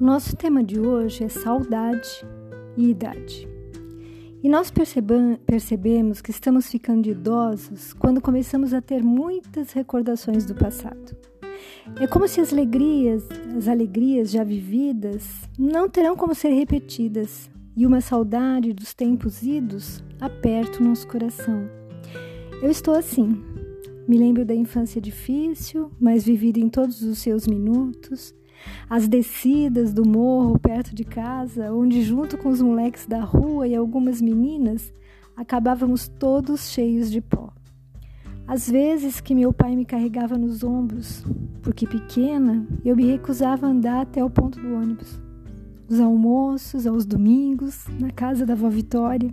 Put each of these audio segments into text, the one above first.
Nosso tema de hoje é saudade e idade. E nós percebemos que estamos ficando idosos quando começamos a ter muitas recordações do passado. É como se as alegrias, as alegrias já vividas não terão como ser repetidas, e uma saudade dos tempos idos aperta o nosso coração. Eu estou assim. Me lembro da infância difícil, mas vivida em todos os seus minutos, as descidas do morro perto de casa, onde, junto com os moleques da rua e algumas meninas, acabávamos todos cheios de pó. Às vezes que meu pai me carregava nos ombros, porque pequena eu me recusava a andar até o ponto do ônibus. Os almoços, aos domingos, na casa da avó Vitória,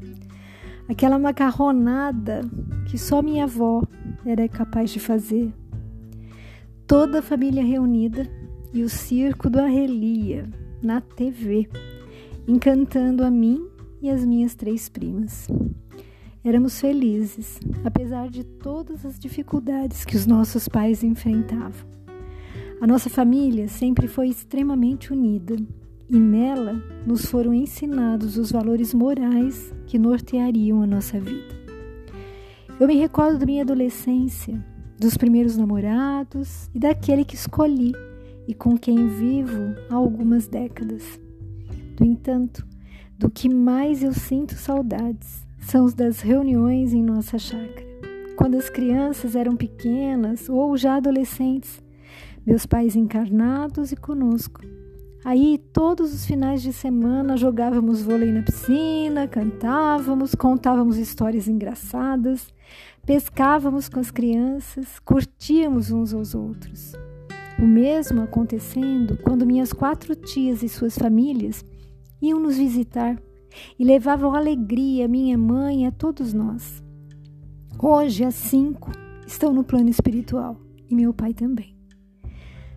aquela macarronada que só minha avó era capaz de fazer. Toda a família reunida e o circo do Arrelia na TV, encantando a mim e as minhas três primas. Éramos felizes, apesar de todas as dificuldades que os nossos pais enfrentavam. A nossa família sempre foi extremamente unida e nela nos foram ensinados os valores morais que norteariam a nossa vida. Eu me recordo da minha adolescência, dos primeiros namorados e daquele que escolhi e com quem vivo há algumas décadas. No entanto, do que mais eu sinto saudades são os das reuniões em nossa chácara. Quando as crianças eram pequenas ou já adolescentes, meus pais encarnados e conosco Aí, todos os finais de semana, jogávamos vôlei na piscina, cantávamos, contávamos histórias engraçadas, pescávamos com as crianças, curtíamos uns aos outros. O mesmo acontecendo quando minhas quatro tias e suas famílias iam nos visitar e levavam alegria a minha mãe e a todos nós. Hoje, as cinco estão no plano espiritual e meu pai também.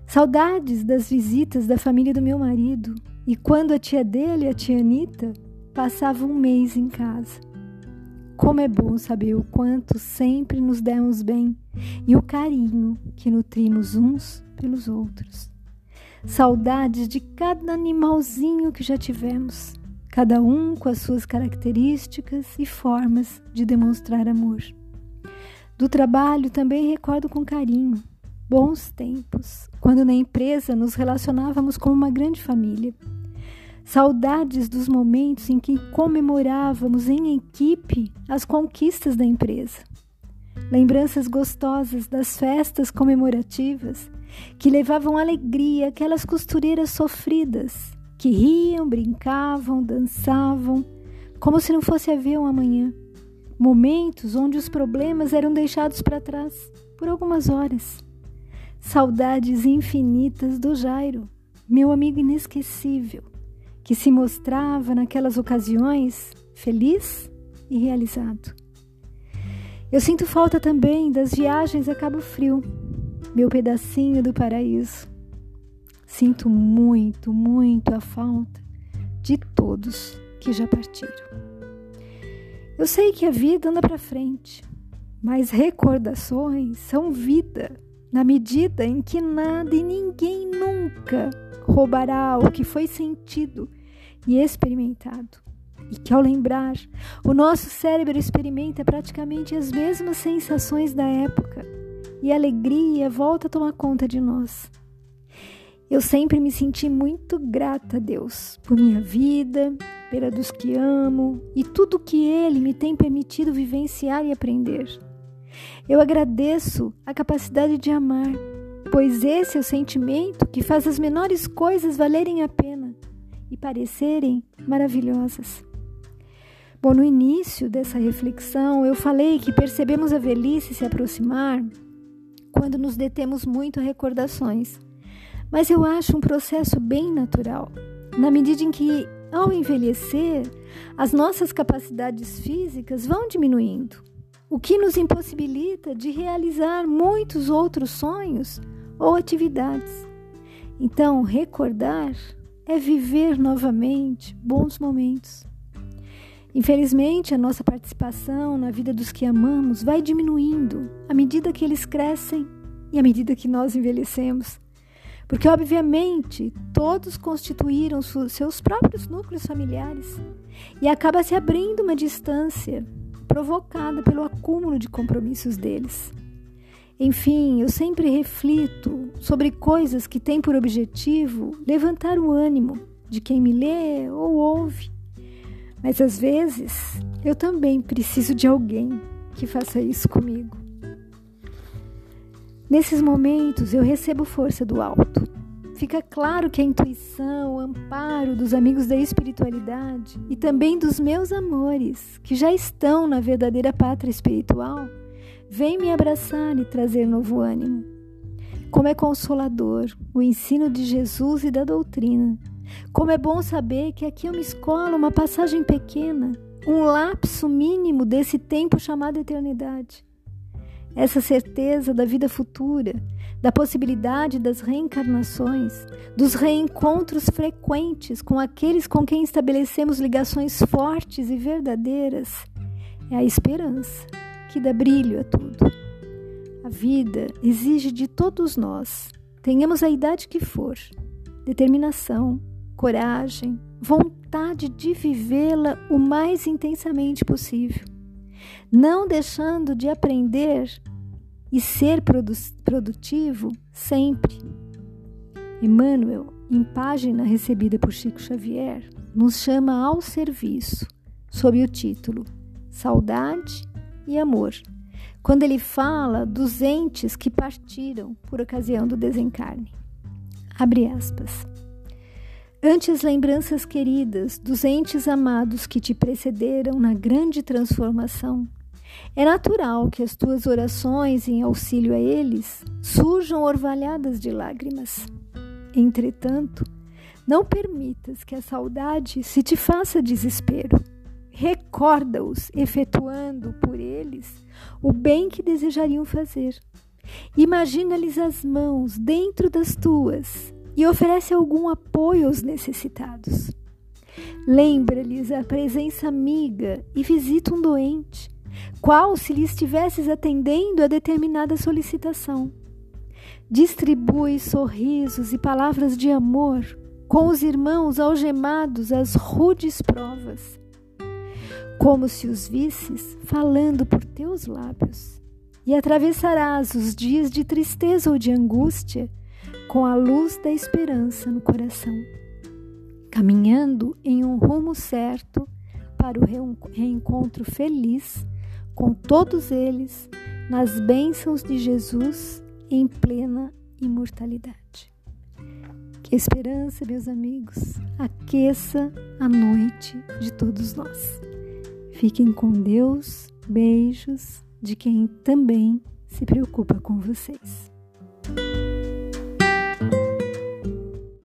Saudades das visitas da família do meu marido e quando a tia dele, a tia Anitta, passavam um mês em casa. Como é bom saber o quanto sempre nos demos bem e o carinho que nutrimos uns pelos outros. Saudades de cada animalzinho que já tivemos, cada um com as suas características e formas de demonstrar amor. Do trabalho também recordo com carinho Bons tempos, quando na empresa nos relacionávamos como uma grande família. Saudades dos momentos em que comemorávamos em equipe as conquistas da empresa. Lembranças gostosas das festas comemorativas que levavam alegria àquelas costureiras sofridas que riam, brincavam, dançavam, como se não fosse haver um amanhã. Momentos onde os problemas eram deixados para trás por algumas horas. Saudades infinitas do Jairo, meu amigo inesquecível, que se mostrava naquelas ocasiões feliz e realizado. Eu sinto falta também das viagens a Cabo Frio, meu pedacinho do paraíso. Sinto muito, muito a falta de todos que já partiram. Eu sei que a vida anda para frente, mas recordações são vida na medida em que nada e ninguém nunca roubará o que foi sentido e experimentado. E que ao lembrar, o nosso cérebro experimenta praticamente as mesmas sensações da época e a alegria volta a tomar conta de nós. Eu sempre me senti muito grata a Deus por minha vida, pela dos que amo e tudo que Ele me tem permitido vivenciar e aprender. Eu agradeço a capacidade de amar, pois esse é o sentimento que faz as menores coisas valerem a pena e parecerem maravilhosas. Bom, no início dessa reflexão, eu falei que percebemos a velhice se aproximar quando nos detemos muito a recordações. Mas eu acho um processo bem natural, na medida em que, ao envelhecer, as nossas capacidades físicas vão diminuindo o que nos impossibilita de realizar muitos outros sonhos ou atividades. Então, recordar é viver novamente bons momentos. Infelizmente, a nossa participação na vida dos que amamos vai diminuindo à medida que eles crescem e à medida que nós envelhecemos. Porque, obviamente, todos constituíram seus próprios núcleos familiares e acaba se abrindo uma distância provocada pelo acúmulo de compromissos deles. Enfim, eu sempre reflito sobre coisas que têm por objetivo levantar o ânimo de quem me lê ou ouve. Mas às vezes eu também preciso de alguém que faça isso comigo. Nesses momentos eu recebo força do alto. Fica claro que a intuição, o amparo dos amigos da espiritualidade e também dos meus amores, que já estão na verdadeira pátria espiritual, vem me abraçar e trazer novo ânimo. Como é consolador o ensino de Jesus e da doutrina. Como é bom saber que aqui é uma escola, uma passagem pequena, um lapso mínimo desse tempo chamado eternidade. Essa certeza da vida futura, da possibilidade das reencarnações, dos reencontros frequentes com aqueles com quem estabelecemos ligações fortes e verdadeiras, é a esperança que dá brilho a tudo. A vida exige de todos nós, tenhamos a idade que for, determinação, coragem, vontade de vivê-la o mais intensamente possível, não deixando de aprender e ser produ produtivo sempre. Emmanuel, em página recebida por Chico Xavier, nos chama ao serviço, sob o título Saudade e amor, quando ele fala dos entes que partiram por ocasião do desencarne. Abre aspas. Antes lembranças queridas dos entes amados que te precederam na grande transformação, é natural que as tuas orações em auxílio a eles surjam orvalhadas de lágrimas. Entretanto, não permitas que a saudade se te faça desespero recorda-os, efetuando por eles o bem que desejariam fazer. Imagina-lhes as mãos dentro das tuas e oferece algum apoio aos necessitados. Lembra-lhes a presença amiga e visita um doente, qual se lhe estivesses atendendo a determinada solicitação. Distribui sorrisos e palavras de amor com os irmãos algemados às rudes provas como se os visses falando por teus lábios, e atravessarás os dias de tristeza ou de angústia com a luz da esperança no coração, caminhando em um rumo certo para o reencontro feliz com todos eles nas bênçãos de Jesus em plena imortalidade. Que a esperança, meus amigos, aqueça a noite de todos nós. Fiquem com Deus. Beijos de quem também se preocupa com vocês.